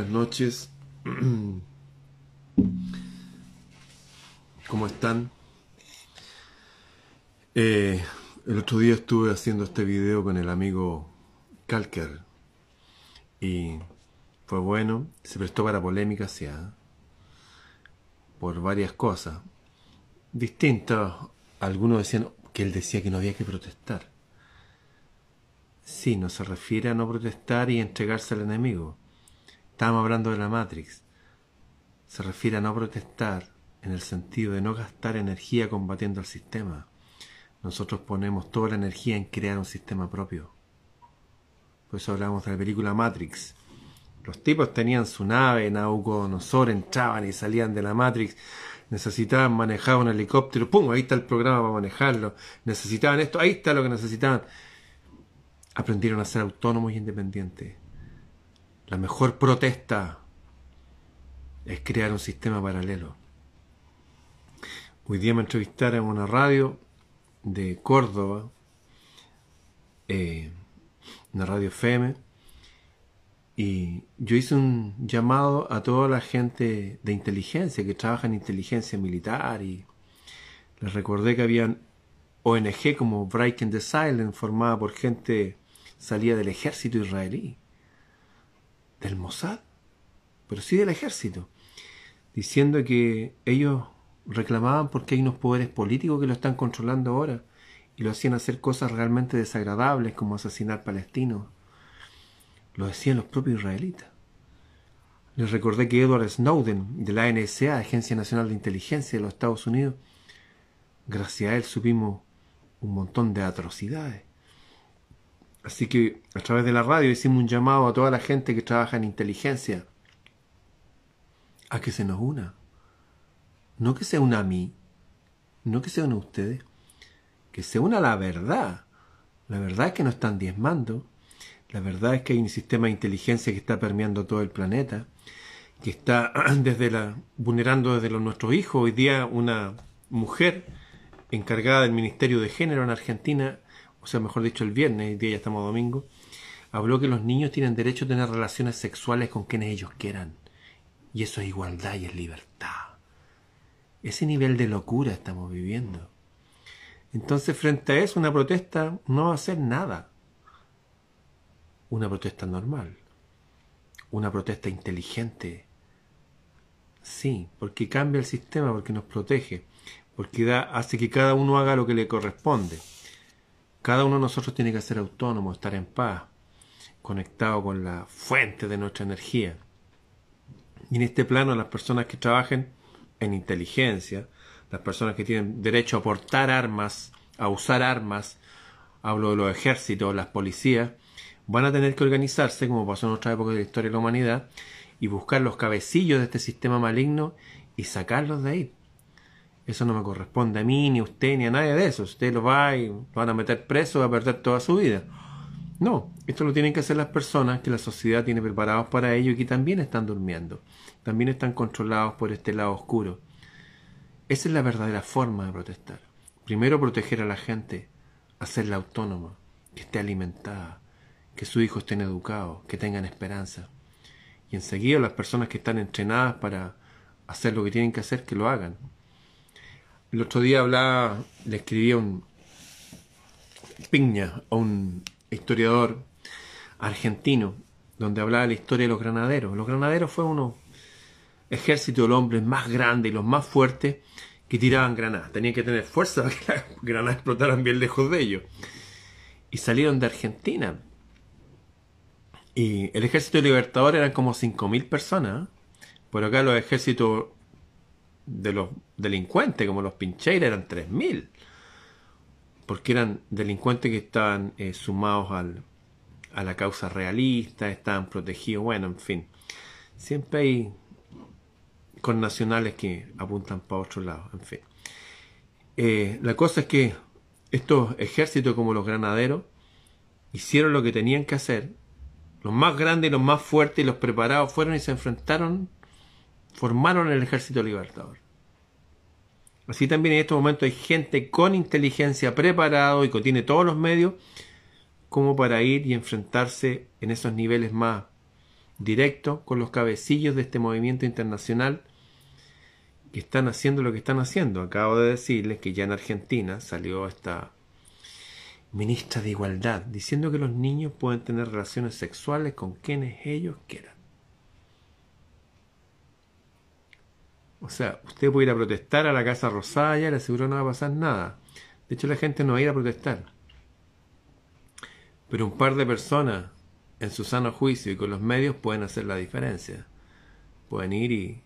buenas noches. ¿Cómo están? Eh, el otro día estuve haciendo este video con el amigo Kalker y fue bueno, se prestó para polémica, sí, ¿ah? por varias cosas distintas. Algunos decían que él decía que no había que protestar. Sí, no se refiere a no protestar y entregarse al enemigo. Estábamos hablando de la Matrix. Se refiere a no protestar en el sentido de no gastar energía combatiendo al sistema. Nosotros ponemos toda la energía en crear un sistema propio. Por eso hablamos de la película Matrix. Los tipos tenían su nave, Nabucodonosor, entraban y salían de la Matrix. Necesitaban manejar un helicóptero, ¡pum! Ahí está el programa para manejarlo. Necesitaban esto, ahí está lo que necesitaban aprendieron a ser autónomos y independientes. La mejor protesta es crear un sistema paralelo. Hoy día me entrevistaron en una radio de Córdoba, eh, una radio FM, y yo hice un llamado a toda la gente de inteligencia que trabaja en inteligencia militar y les recordé que habían ONG como Breaking the Silence formada por gente salía del ejército israelí, del Mossad, pero sí del ejército, diciendo que ellos reclamaban porque hay unos poderes políticos que lo están controlando ahora y lo hacían hacer cosas realmente desagradables como asesinar palestinos. Lo decían los propios israelitas. Les recordé que Edward Snowden, de la NSA, Agencia Nacional de Inteligencia de los Estados Unidos, gracias a él supimos un montón de atrocidades. Así que a través de la radio hicimos un llamado a toda la gente que trabaja en inteligencia a que se nos una. no que se una a mí, no que se una a ustedes, que se una a la verdad. La verdad es que no están diezmando, la verdad es que hay un sistema de inteligencia que está permeando todo el planeta, que está desde la, vulnerando desde los, nuestros hijos. Hoy día una mujer encargada del Ministerio de Género en Argentina, o sea, mejor dicho, el viernes, hoy día ya estamos domingo, habló que los niños tienen derecho a tener relaciones sexuales con quienes ellos quieran. Y eso es igualdad y es libertad. Ese nivel de locura estamos viviendo. Entonces, frente a eso, una protesta no va a hacer nada. Una protesta normal. Una protesta inteligente. Sí, porque cambia el sistema, porque nos protege, porque da, hace que cada uno haga lo que le corresponde. Cada uno de nosotros tiene que ser autónomo, estar en paz, conectado con la fuente de nuestra energía. Y en este plano las personas que trabajen en inteligencia, las personas que tienen derecho a portar armas, a usar armas, hablo de los ejércitos, las policías, van a tener que organizarse, como pasó en otra época de la historia de la humanidad, y buscar los cabecillos de este sistema maligno y sacarlos de ahí. Eso no me corresponde a mí, ni a usted, ni a nadie de eso. Usted lo va y lo van a meter preso, va a perder toda su vida. No, esto lo tienen que hacer las personas que la sociedad tiene preparados para ello y que también están durmiendo, también están controlados por este lado oscuro. Esa es la verdadera forma de protestar. Primero proteger a la gente, hacerla autónoma, que esté alimentada, que sus hijos estén educados, que tengan esperanza. Y enseguida las personas que están entrenadas para hacer lo que tienen que hacer, que lo hagan. El otro día hablaba, le escribí un Piña, a un historiador argentino, donde hablaba de la historia de los granaderos. Los granaderos fue uno ejército de los hombres más grandes y los más fuertes que tiraban granadas. Tenían que tener fuerza para que las granadas explotaran bien lejos de ellos. Y salieron de Argentina. Y el ejército libertador eran como 5.000 personas. Por acá los ejércitos de los delincuentes, como los pincheiros, eran 3.000 porque eran delincuentes que estaban eh, sumados al, a la causa realista, estaban protegidos, bueno, en fin. Siempre hay con nacionales que apuntan para otro lado, en fin. Eh, la cosa es que estos ejércitos como los granaderos hicieron lo que tenían que hacer. Los más grandes, los más fuertes los preparados fueron y se enfrentaron, formaron el ejército libertador. Así también en este momento hay gente con inteligencia preparado y que tiene todos los medios como para ir y enfrentarse en esos niveles más directos con los cabecillos de este movimiento internacional que están haciendo lo que están haciendo. Acabo de decirles que ya en Argentina salió esta ministra de Igualdad diciendo que los niños pueden tener relaciones sexuales con quienes ellos quieran. O sea, usted puede ir a protestar a la Casa Rosada y le aseguro no va a pasar nada. De hecho, la gente no va a ir a protestar. Pero un par de personas en su sano juicio y con los medios pueden hacer la diferencia. Pueden ir y,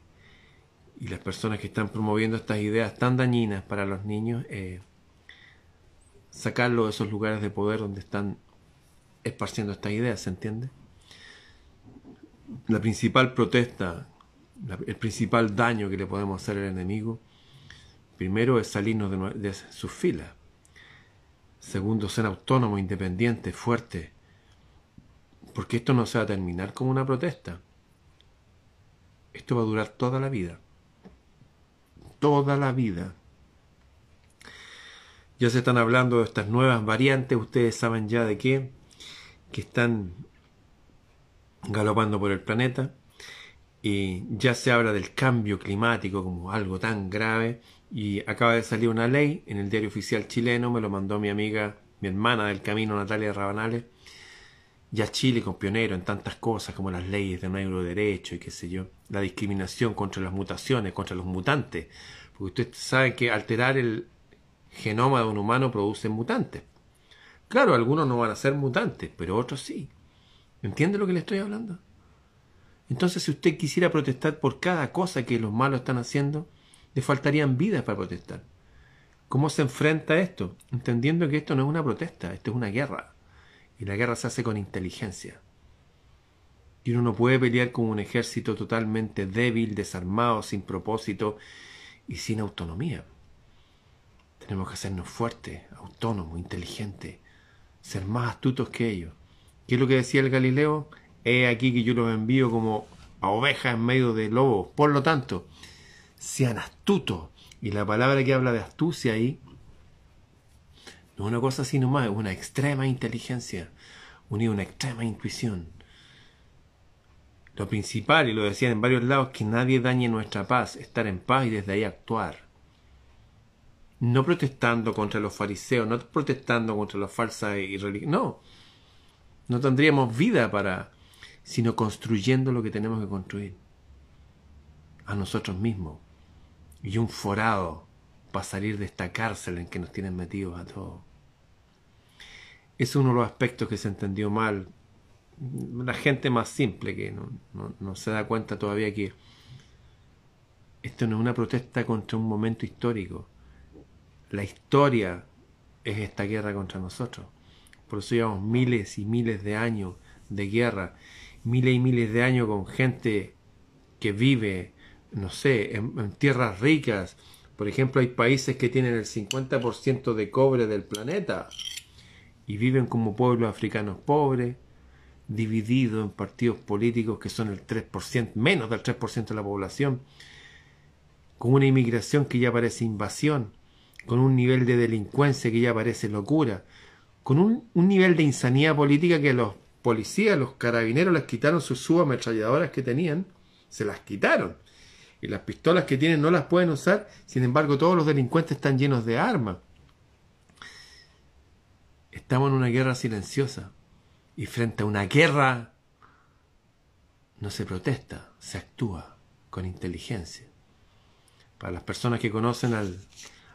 y las personas que están promoviendo estas ideas tan dañinas para los niños, eh, sacarlo de esos lugares de poder donde están esparciendo estas ideas, ¿se entiende? La principal protesta el principal daño que le podemos hacer al enemigo, primero es salirnos de, sus filas. Segundo, ser autónomo, independiente, fuerte. Porque esto no se va a terminar como una protesta. Esto va a durar toda la vida. Toda la vida. Ya se están hablando de estas nuevas variantes, ustedes saben ya de qué, que están galopando por el planeta y ya se habla del cambio climático como algo tan grave y acaba de salir una ley en el diario oficial chileno, me lo mandó mi amiga, mi hermana del camino, Natalia Rabanales, ya Chile con pionero en tantas cosas como las leyes de neuroderecho y qué sé yo, la discriminación contra las mutaciones, contra los mutantes, porque usted sabe que alterar el genoma de un humano produce mutantes. Claro, algunos no van a ser mutantes, pero otros sí. ¿Entiende lo que le estoy hablando? Entonces, si usted quisiera protestar por cada cosa que los malos están haciendo, le faltarían vidas para protestar. ¿Cómo se enfrenta a esto? Entendiendo que esto no es una protesta, esto es una guerra. Y la guerra se hace con inteligencia. Y uno no puede pelear con un ejército totalmente débil, desarmado, sin propósito y sin autonomía. Tenemos que hacernos fuertes, autónomos, inteligentes, ser más astutos que ellos. ¿Qué es lo que decía el Galileo? He aquí que yo los envío como a ovejas en medio de lobos. Por lo tanto, sean astutos. Y la palabra que habla de astucia ahí no es una cosa así nomás, es una extrema inteligencia, unida a una extrema intuición. Lo principal, y lo decían en varios lados, que nadie dañe nuestra paz, estar en paz y desde ahí actuar. No protestando contra los fariseos, no protestando contra los falsas y. No, no tendríamos vida para, sino construyendo lo que tenemos que construir. A nosotros mismos. Y un forado para salir de esta cárcel en que nos tienen metidos a todos. Es uno de los aspectos que se entendió mal. La gente más simple que no, se da cuenta todavía que esto no es una protesta contra un momento histórico. La historia es esta guerra contra nosotros. Por eso llevamos miles y miles de años de guerra, miles y miles de años con gente que vive, no sé, en tierras ricas, por ejemplo, hay países que tienen el 50% de cobre del planeta y viven como pueblos africanos pobres, divididos en partidos políticos que son el 3%, menos del 3% de la población, con una inmigración que ya parece invasión, con un nivel de delincuencia que ya parece locura, con un, nivel de insanidad política que los policías, los carabineros les quitaron sus subametralladoras que tenían, se las quitaron y las pistolas que tienen no las pueden usar, sin embargo todos los delincuentes están llenos de armas. Estamos en una guerra silenciosa y frente a una guerra no se protesta, se actúa con inteligencia. Para las personas que conocen al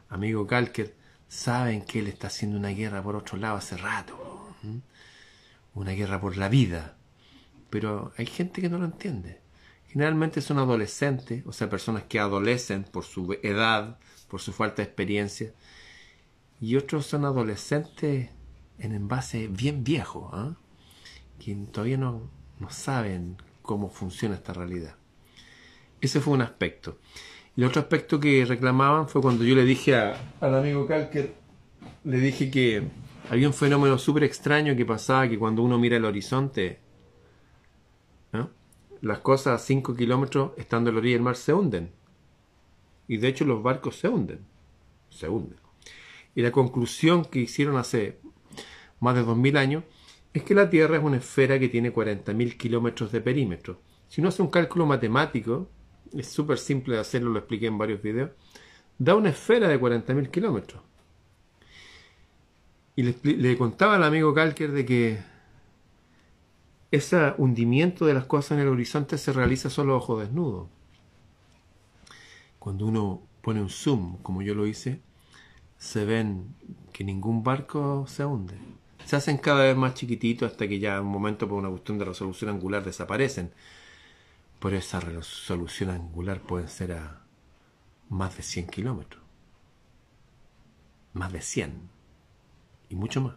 amigo Kalker, saben que él está haciendo una guerra por otro lado hace rato, una guerra por la vida, pero hay gente que no lo entiende. Generalmente son adolescentes, o sea, personas que adolecen por su edad, por su falta de experiencia. Y otros son adolescentes en envase bien viejo, ¿ah? que todavía no, no saben cómo funciona esta realidad. Ese fue un aspecto. Y el otro aspecto que reclamaban fue cuando yo le dije al amigo Kalker, le dije que había un fenómeno súper extraño que pasaba, que cuando uno mira el horizonte, las cosas a 5 kilómetros estando en la orilla del mar se hunden. Y de hecho los barcos se hunden. Se hunden. Y la conclusión que hicieron hace más de 2.000 años es que la Tierra es una esfera que tiene 40.000 kilómetros de perímetro. Si uno hace un cálculo matemático, es súper simple de hacerlo, lo expliqué en varios videos, da una esfera de 40.000 kilómetros. Y le, contaba al amigo Kalker de que ese hundimiento de las cosas en el horizonte se realiza solo ojo desnudo. Cuando uno pone un zoom, como yo lo hice, se ven que ningún barco se hunde. Se hacen cada vez más chiquititos hasta que ya en un momento por una cuestión de resolución angular desaparecen. Pero esa resolución angular puede ser a más de 100 kilómetros. Más de 100. Y mucho más.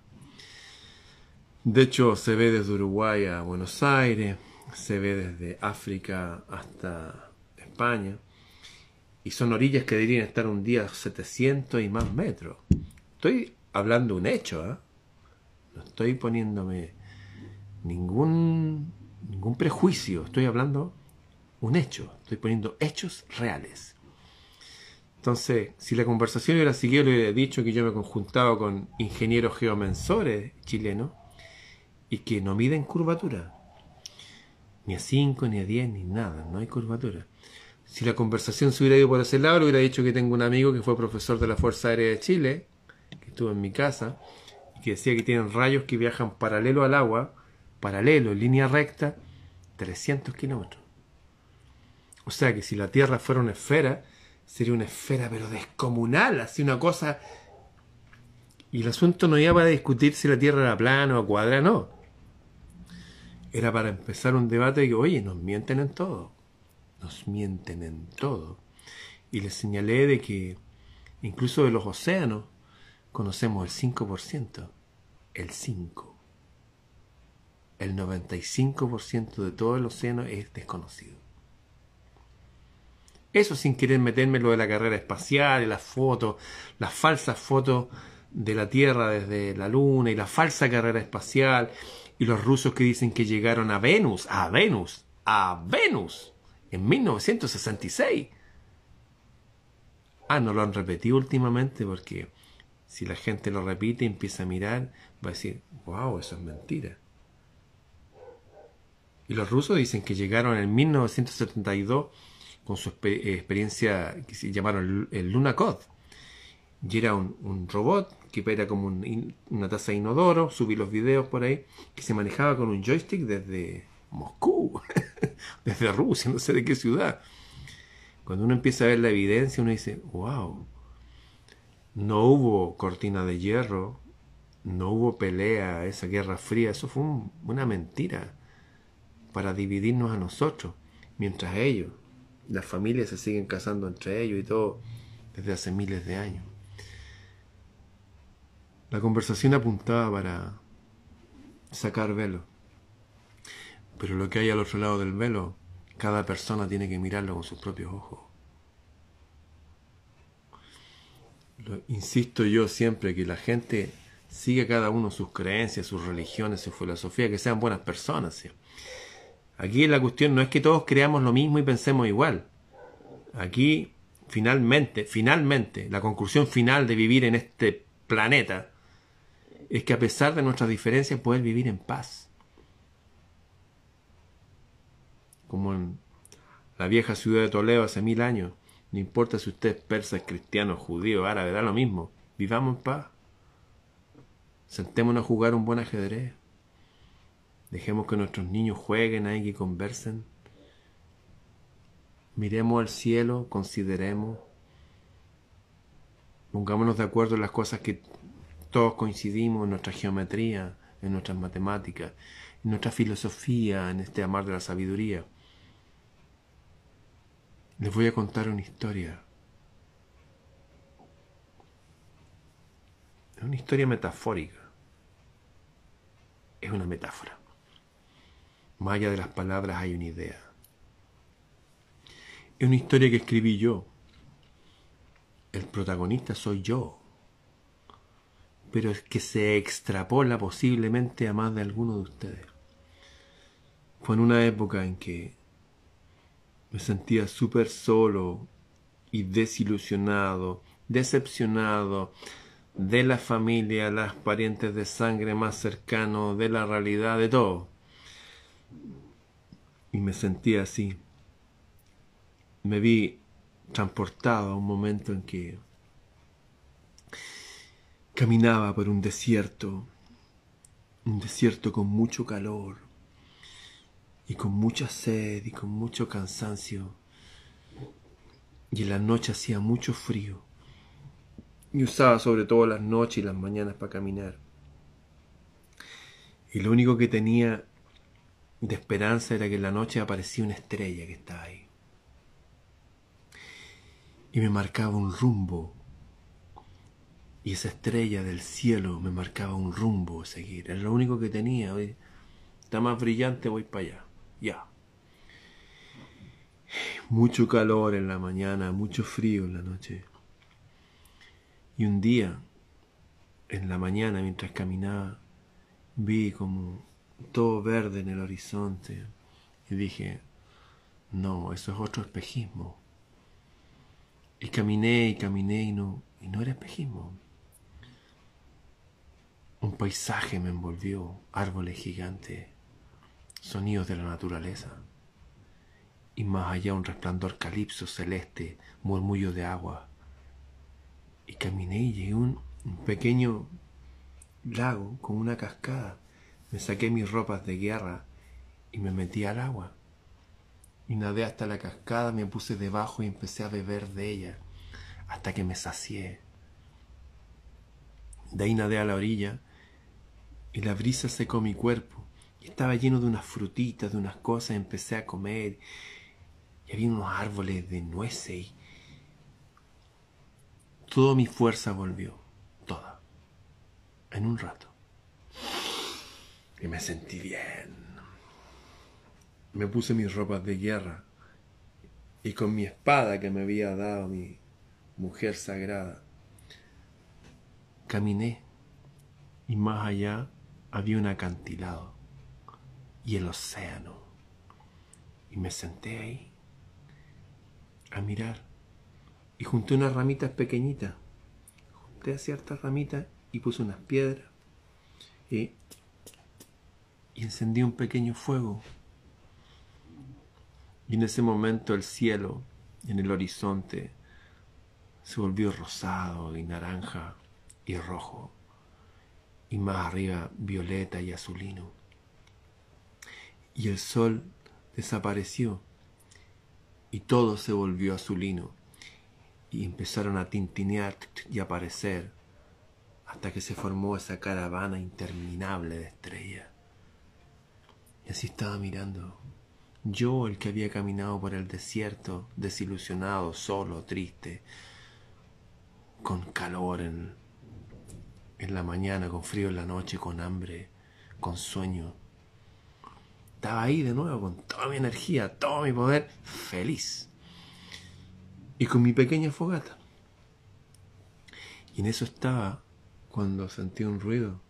De hecho, se ve desde Uruguay a Buenos Aires, se ve desde África hasta España, y son orillas que deberían estar un día a 700 y más metros. Estoy hablando un hecho, ¿eh? no estoy poniéndome ningún, ningún prejuicio, estoy hablando un hecho, estoy poniendo hechos reales. Entonces, si la conversación hubiera seguido, le hubiera dicho que yo me conjuntaba con ingenieros geomensores chilenos, y que no miden curvatura. Ni a 5, ni a 10, ni nada, no hay curvatura. Si la conversación se hubiera ido por ese lado, le hubiera dicho que tengo un amigo que fue profesor de la Fuerza Aérea de Chile, que estuvo en mi casa, y que decía que tienen rayos que viajan paralelo al agua, paralelo, en línea recta, 300 kilómetros. O sea que si la Tierra fuera una esfera, sería una esfera pero descomunal, así una cosa... Y el asunto no iba para discutir si la Tierra era plana o cuadrada, no era para empezar un debate de que, oye, nos mienten en todo, nos mienten en todo. Y les señalé de que incluso de los océanos conocemos el 5%, el 5%. El 95% de todo el océano es desconocido. Eso sin querer meterme lo de la carrera espacial y las fotos, las falsas fotos de la Tierra desde la Luna y la falsa carrera espacial y los rusos que dicen que llegaron a Venus, a Venus, a Venus en 1966. Ah, no lo han repetido últimamente porque si la gente lo repite y empieza a mirar, va a decir, wow, eso es mentira. Y los rusos dicen que llegaron en 1972 con su eh, experiencia que se llamaron el Luna Code. Y era un, robot que era como una taza de inodoro, subí los videos por ahí, que se manejaba con un joystick desde Moscú, desde Rusia, no sé de qué ciudad. Cuando uno empieza a ver la evidencia, uno dice, wow, no hubo cortina de hierro, no hubo pelea, esa guerra fría, eso fue una mentira para dividirnos a nosotros, mientras ellos las familias se siguen casando entre ellos y todo desde hace miles de años. La conversación apuntaba para sacar velo. Pero lo que hay al otro lado del velo, cada persona tiene que mirarlo con sus propios ojos. insisto yo siempre que la gente sigue cada uno sus creencias, sus religiones, su filosofía, que sean buenas personas. Aquí la cuestión no es que todos creamos lo mismo y pensemos igual. Aquí, finalmente, finalmente, la conclusión final de vivir en este planeta es que a pesar de nuestras diferencias, poder vivir en paz. Como en la vieja ciudad de Toledo hace mil años, no importa si usted es persa, cristiano, judío, árabe, da lo mismo. Vivamos en paz. Sentémonos a jugar un buen ajedrez. Dejemos que nuestros niños jueguen ahí, que conversen. Miremos al cielo, consideremos. Pongámonos de acuerdo en las cosas que todos coincidimos, en nuestra geometría, en nuestras matemáticas, en nuestra filosofía, en este amar de la sabiduría. Les voy a contar una historia. Es una historia metafórica. Es una metáfora. Más de las palabras hay una idea. Es una historia que escribí yo. El protagonista soy yo. Pero es que se extrapola posiblemente a más de alguno de ustedes. Fue en una época en que me sentía súper solo y desilusionado, decepcionado, de la familia, las parientes de sangre más cercanos, de la realidad, de todo. Y me sentía así. Me vi transportado a un momento en que caminaba por un desierto, un desierto con mucho calor y con mucha sed y con mucho cansancio. Y en la noche hacía mucho frío. Y usaba sobre todo las noches y las mañanas para caminar. Y lo único que tenía de esperanza era que en la noche aparecía una estrella que estaba ahí. Y me marcaba un rumbo. Y esa estrella del cielo me marcaba un rumbo a seguir. Era lo único que tenía. Está más brillante, voy para allá. Ya. Mucho calor en la mañana, mucho frío en la noche. Y un día, en la mañana, mientras caminaba, vi como todo verde en el horizonte y dije, no, eso es otro espejismo. Y caminé y caminé y no, y no era espejismo. Un paisaje me envolvió, árboles gigantes, sonidos de la naturaleza, y más allá un resplandor calipso celeste, murmullo de agua. Y caminé y llegué a un pequeño lago con una cascada me saqué mis ropas de guerra y me metí al agua. Y nadé hasta la cascada, me puse debajo y empecé a beber de ella hasta que me sacié. De ahí nadé a la orilla y la brisa secó mi cuerpo y estaba lleno de unas frutitas, de unas cosas, empecé a comer y había unos árboles de nueces y toda mi fuerza volvió, toda, en un rato y me sentí bien. Me puse mis ropas de guerra y con mi espada que me había dado mi mujer sagrada, caminé y más allá había un acantilado y el océano. Y me senté ahí a mirar y junté unas ramitas pequeñitas. Junté ciertas ramitas y puse unas piedras y, y encendí un pequeño fuego. Y en ese momento el cielo en el horizonte se volvió rosado y naranja y rojo y más arriba violeta y azulino. Y el sol desapareció y todo se volvió azulino y empezaron a tintinear y aparecer hasta que se formó esa caravana interminable de estrellas. Y así estaba mirando. Yo, el que había caminado por el desierto, desilusionado, solo, triste, con calor en, en la mañana, con frío en la noche, con hambre, con sueño. Estaba ahí de nuevo con toda mi energía, todo mi poder, feliz. Y con mi pequeña fogata. Y en eso estaba cuando sentí un ruido.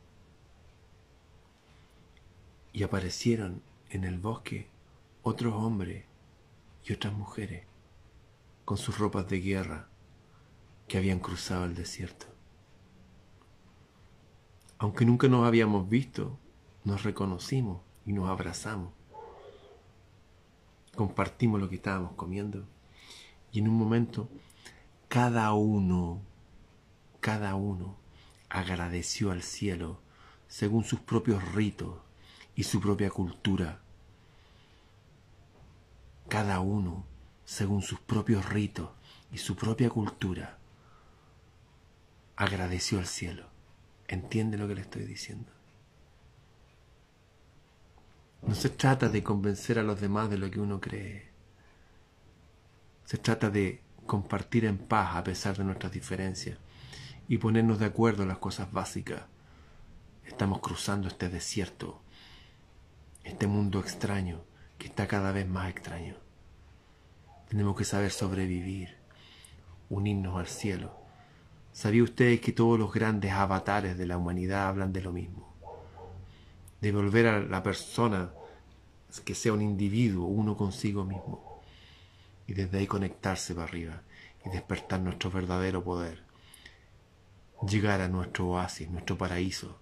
Y aparecieron en el bosque otros hombres y otras mujeres con sus ropas de guerra que habían cruzado el desierto. Aunque nunca nos habíamos visto, nos reconocimos y nos abrazamos. Compartimos lo que estábamos comiendo. Y en un momento, cada uno, cada uno agradeció al cielo según sus propios ritos y su propia cultura. Cada uno según sus propios ritos y su propia cultura agradeció al cielo. ¿Entiende lo que le estoy diciendo? No se trata de convencer a los demás de lo que uno cree. Se trata de compartir en paz a pesar de nuestras diferencias y ponernos de acuerdo en las cosas básicas. Estamos cruzando este desierto, este mundo extraño que está cada vez más extraño. Tenemos que saber sobrevivir, unirnos al cielo ¿Sabía ustedes que todos los grandes avatares de la humanidad hablan de lo mismo? De volver a la persona que sea un individuo, uno consigo mismo. Y desde ahí conectarse para arriba y despertar nuestro verdadero poder. Llegar a nuestro oasis, nuestro paraíso.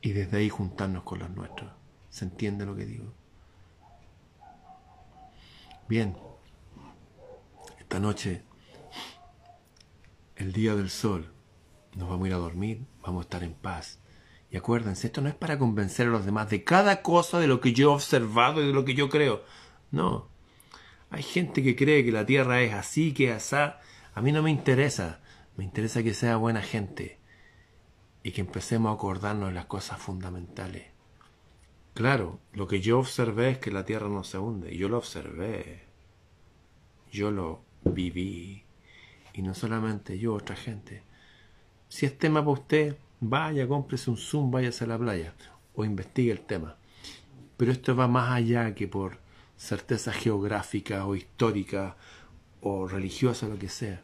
Y desde ahí juntarnos con los nuestros. ¿Se entiende lo que digo? Bien. Esta noche el día del sol. Nos vamos a ir a dormir, vamos a estar en paz. Y acuérdense, esto no es para convencer a los demás de cada cosa de lo que yo he observado y de lo que yo creo. No. Hay gente que cree que la tierra es así, que es así. A mí no me interesa. Me interesa que sea buena gente. Y que empecemos a acordarnos de las cosas fundamentales. Claro, lo que yo observé es que la tierra no se hunde. Yo lo observé. Yo lo viví y no solamente yo, otra gente. Si es tema para usted, vaya, cómprese un Zoom, váyase a la playa o investigue el tema. Pero esto va más allá que por certeza geográfica o histórica o religiosa, lo que sea.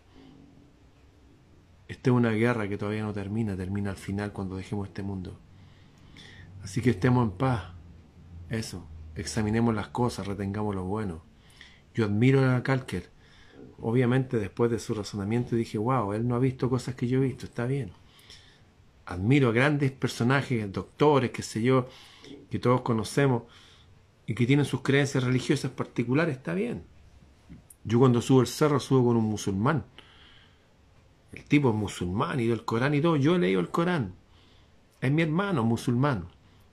Esta es una guerra que todavía no termina, termina al final cuando dejemos este mundo. Así que estemos en paz. Eso, examinemos las cosas, retengamos lo bueno. Yo admiro a Calker obviamente después de su razonamiento dije, wow, él no ha visto cosas que yo he visto, está bien. Admiro a grandes personajes, doctores, qué sé yo, que todos conocemos y que tienen sus creencias religiosas particulares, está bien. Yo cuando subo el cerro subo con un musulmán. El tipo es musulmán y del Corán y todo. Yo he leído el Corán. Es mi hermano musulmán.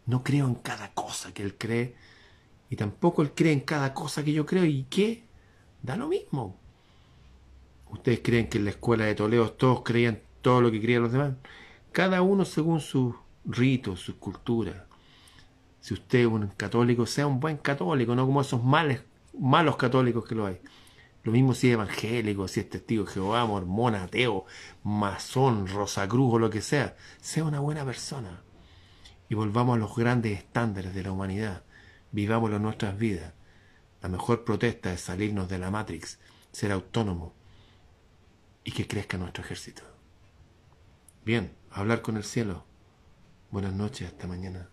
No creo en cada cosa que él cree. Y tampoco él cree en cada cosa que yo creo. ¿Y qué? Da lo mismo. ¿Ustedes creen que en la escuela de Toledo todos creían todo lo que creían los demás? Cada uno según sus ritos, sus culturas. Si usted es un católico, sea un buen católico, no como esos malos católicos que lo hay. Lo mismo si es evangélico, si es testigo de Jehová, mormón, ateo, masón, rosacruz o lo que sea. Sea una buena persona. Y volvamos a los grandes estándares de la humanidad. Vivamos nuestras vidas. La mejor protesta es salirnos de la Matrix, ser autónomo y que crezca nuestro ejército. Bien, hablar con el cielo. Buenas noches, hasta mañana.